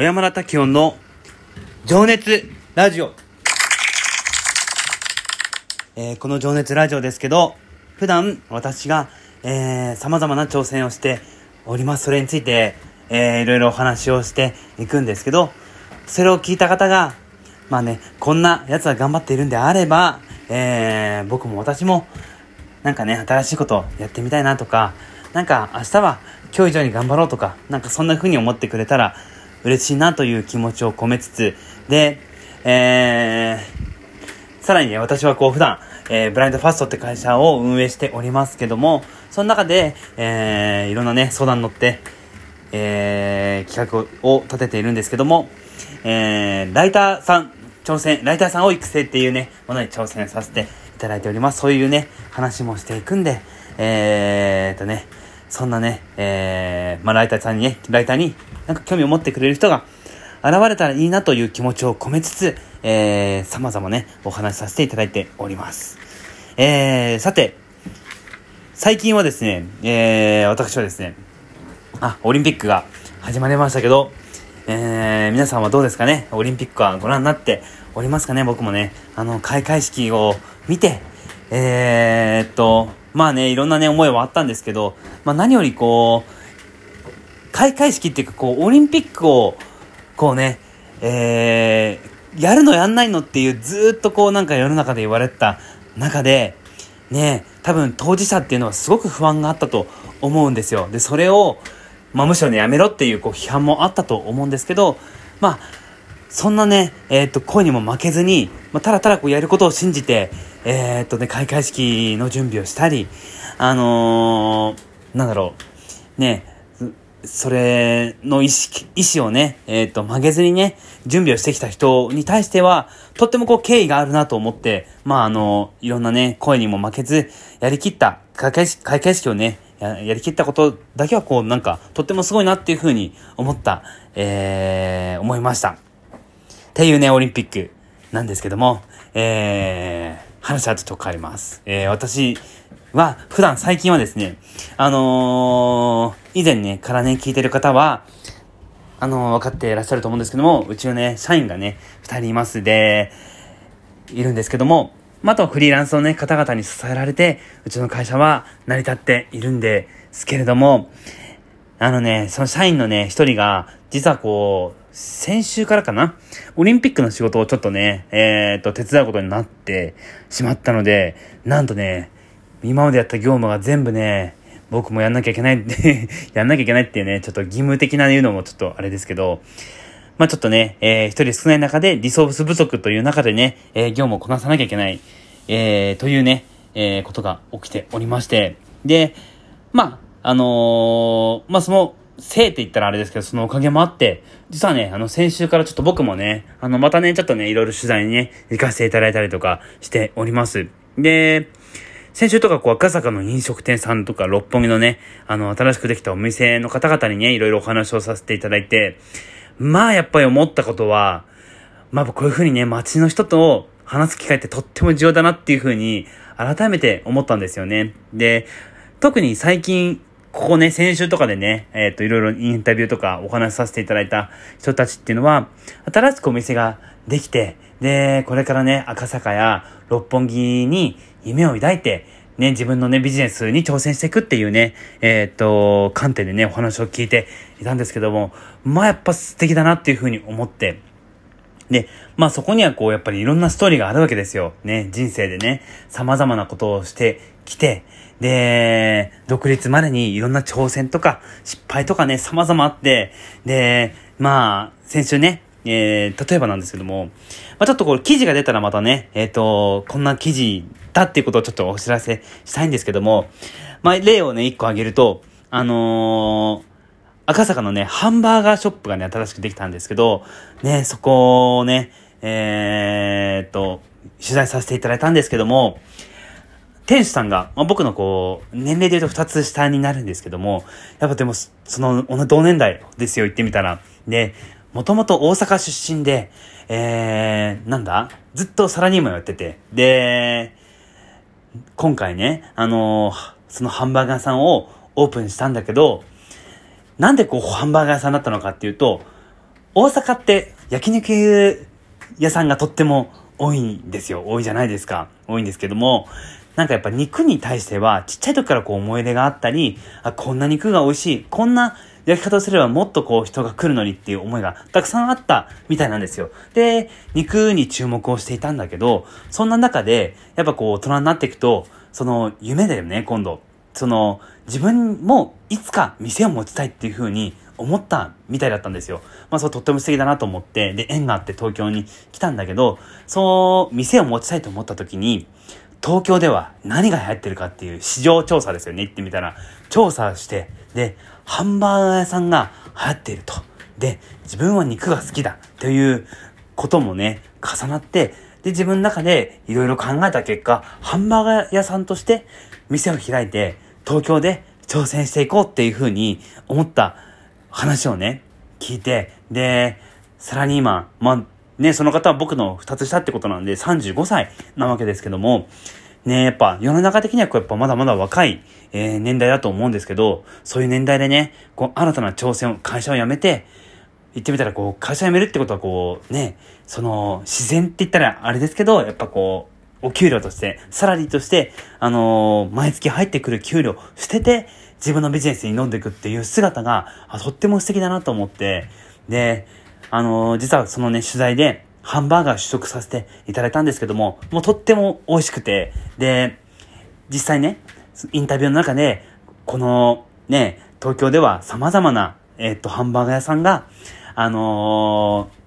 小山田滝音の情熱ラジオ。えーこの情熱ラジオですけど、普段私が、えー、様々な挑戦をしております。それについて、えー、いろいろお話をしていくんですけど、それを聞いた方が、まあね、こんな奴は頑張っているんであれば、えー、僕も私も、なんかね、新しいことやってみたいなとか、なんか明日は今日以上に頑張ろうとか、なんかそんな風に思ってくれたら嬉しいなという気持ちを込めつつ、で、えー、さらにね、私はこう普段、えー、ブラインドファストって会社を運営しておりますけども、その中で、えー、いろんなね、相談に乗って、えー、企画を立てているんですけども、えー、ライターさん、挑戦、ライターさんを育成っていうね、ものに挑戦させていただいております。そういうね、話もしていくんで、えーとね、そんなね、えー、まあ、ライターさんにね、ライターになんか興味を持ってくれる人が現れたらいいなという気持ちを込めつつ、えー、様々ね、お話しさせていただいております。えー、さて、最近はですね、えー、私はですね、あ、オリンピックが始まりましたけど、えー、皆さんはどうですかね？オリンピックはご覧になっておりますかね？僕もね、あの、開会式を見て、えー、っと、まあね、いろんなね、思いはあったんですけど、まあ何よりこう、開会式っていうか、こう、オリンピックを、こうね、えー、やるのやんないのっていう、ずっとこう、なんか世の中で言われてた中で、ね、多分当事者っていうのはすごく不安があったと思うんですよ。で、それを、まあむしろね、やめろっていうこう批判もあったと思うんですけど、まあ、そんなね、えーっと、声にも負けずに、まあ、ただただこうやることを信じて、えーっとね、開会式の準備をしたり、あのー、なんだろう、ね、それの意識、意思をね、えっ、と、曲げずにね、準備をしてきた人に対しては、とってもこう敬意があるなと思って、まああの、いろんなね、声にも負けず、やりきった、開会式、開会式をね、ややりきったことだけはこう、なんか、とってもすごいなっていうふうに思った、えー、思いました。っていうね、オリンピックなんですけども、えー、話はちょっと変わります。えー、私は、普段最近はですね、あのー、以前ね、からね、聞いてる方は、あのー、分かっていらっしゃると思うんですけども、うちのね、社員がね、二人いますで、いるんですけども、まあ、とフリーランスのね、方々に支えられて、うちの会社は成り立っているんですけれども、あのね、その社員のね、一人が、実はこう、先週からかな？オリンピックの仕事をちょっとね、えっ、と、手伝うことになってしまったので、なんとね、今までやった業務が全部ね、僕もやんなきゃいけないって、やんなきゃいけないっていうね、ちょっと義務的な言うのもちょっとあれですけど、まあちょっとね、えー、一人少ない中でリソース不足という中でね、えー、業務をこなさなきゃいけない、えー、というね、えー、ことが起きておりまして、で、まあ、あのーまあその、せいって言ったらあれですけど、そのおかげもあって、実はね、あの、先週からちょっと僕もね、あの、またね、ちょっとね、いろいろ取材にね、行かせていただいたりとかしております。で、先週とかこう赤坂の飲食店さんとか六本木のね、あの、新しくできたお店の方々にね、いろいろお話をさせていただいて、まあやっぱり思ったことは、まあこういうふうにね、街の人と話す機会ってとっても重要だなっていうふうに改めて思ったんですよね。で、特に最近、ここね、先週とかでね、えっ、と、いろいろインタビューとかお話しさせていただいた人たちっていうのは、新しくお店ができて、で、これからね、赤坂や六本木に夢を抱いて、ね、自分のね、ビジネスに挑戦していくっていうね、えっ、と、観点でね、お話を聞いていたんですけども、まあやっぱ素敵だなっていうふうに思って、で、まあそこにはこう、やっぱりいろんなストーリーがあるわけですよ。ね、人生でね、様々なことをしてきて、で、独立までにいろんな挑戦とか失敗とかね、様々あって、で、まあ、先週ね、えー、例えばなんですけども、まあちょっとこれ記事が出たらまたね、えっ、と、こんな記事だっていうことをちょっとお知らせしたいんですけども、まあ例をね、一個挙げると、あのー赤坂のね、ハンバーガーショップがね、新しくできたんですけど、ね、そこをね、えー、っと、取材させていただいたんですけども、店主さんが、まあ、僕のこう、年齢で言うと2つ下になるんですけども、やっぱでも、その、同年代ですよ、言ってみたら。で、もともと大阪出身で、えー、なんだずっとサラリーマンやってて、で、今回ね、あのーそのハンバーガーさんをオープンしたんだけど、なんでこうハンバーガー屋さんだったのかっていうと、大阪って焼肉屋さんがとっても多いんですよ。多いじゃないですか。多いんですけども、なんかやっぱ肉に対しては、ちっちゃい時からこう思い出があったり、あ、こんな肉が美味しい、こんな焼き方をすればもっとこう人が来るのにっていう思いがたくさんあったみたいなんですよ。で、肉に注目をしていたんだけど、そんな中で、やっぱこう大人になっていくと、その夢だよね、今度。その、自分もいつか店を持ちたいっていう風に思ったみたいだったんですよ。まあそうとっても素敵だなと思って、で、縁があって東京に来たんだけど、そう、店を持ちたいと思った時に、東京では何が流行ってるかっていう市場調査ですよね。言ってみたら、調査して、で、ハンバーガー屋さんが流行っていると。で、自分は肉が好きだということもね、重なって、で、自分の中でいろいろ考えた結果、ハンバーガー屋さんとして店を開いて、東京で挑戦していこうっていうふうに思った話をね、聞いて、で、サラリーマン、まあ、ね、その方は僕の2つ下ってことなんで35歳なわけですけども、ね、やっぱ世の中的にはこうやっぱまだまだ若い、えー、年代だと思うんですけど、そういう年代でね、こう新たな挑戦を、会社を辞めて、言ってみたらこう、会社辞めるってことはこう、ね、その、自然って言ったらあれですけど、やっぱこう、お給料として、サラリーとして、あのー、毎月入ってくる給料捨てて、自分のビジネスに飲んでいくっていう姿が、あとっても素敵だなと思って、で、あのー、実はそのね、取材で、ハンバーガー試食させていただいたんですけども、もうとっても美味しくて、で、実際ね、インタビューの中で、このね、東京では様々な、えっ、と、ハンバーガー屋さんが、あのー、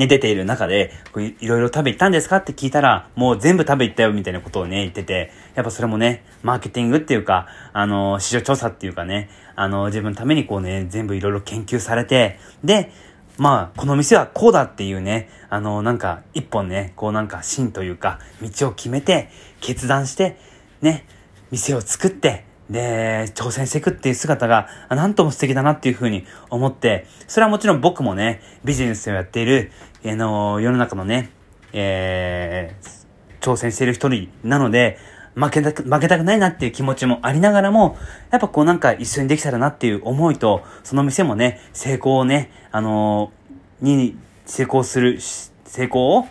ね、出ている中で、いろいろ食べ行ったんですかって聞いたら、もう全部食べ行ったよみたいなことをね、言ってて、やっぱそれもね、マーケティングっていうか、あの、市場調査っていうかね、あの、自分のためにこうね、全部いろいろ研究されて、で、まあ、この店はこうだっていうね、あの、なんか、一本ね、こうなんか芯というか、道を決めて、決断して、ね、店を作って、で、挑戦していくっていう姿が、なんとも素敵だなっていうふうに思って、それはもちろん僕もね、ビジネスをやっている、あの、世の中のね、えー、挑戦している一人なので、負けたく、負けたくないなっていう気持ちもありながらも、やっぱこうなんか一緒にできたらなっていう思いと、その店もね、成功をね、あのー、に成功する、成功を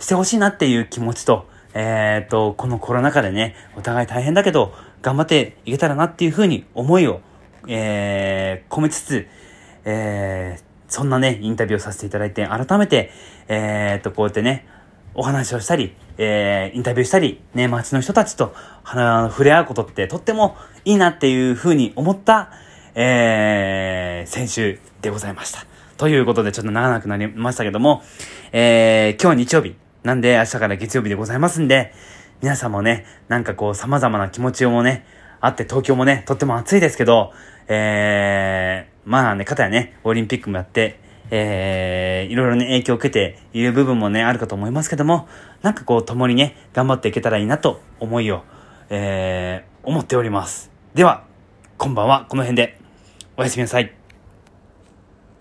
してほしいなっていう気持ちと、えっ、と、このコロナ禍でね、お互い大変だけど、頑張っていけたらなっていうふうに思いを、えー、込めつつ、えー、そんなね、インタビューをさせていただいて、改めて、えー、っと、こうやってね、お話をしたり、えー、インタビューしたり、ね、街の人たちと触れ合うことってとってもいいなっていうふうに思った、えー、先週でございました。ということで、ちょっと長くなりましたけども、えー、今日日曜日、なんで明日から月曜日でございますんで、皆さんもね、なんかこう様々な気持ちをもね、あって東京もね、とっても暑いですけど、えー、まあね、方やね、オリンピックもやって、えー、いろいろね、影響を受けている部分もね、あるかと思いますけども、なんかこう、共にね、頑張っていけたらいいなと思いを、えー、思っております。では、こんばんは、この辺で、おやすみなさい。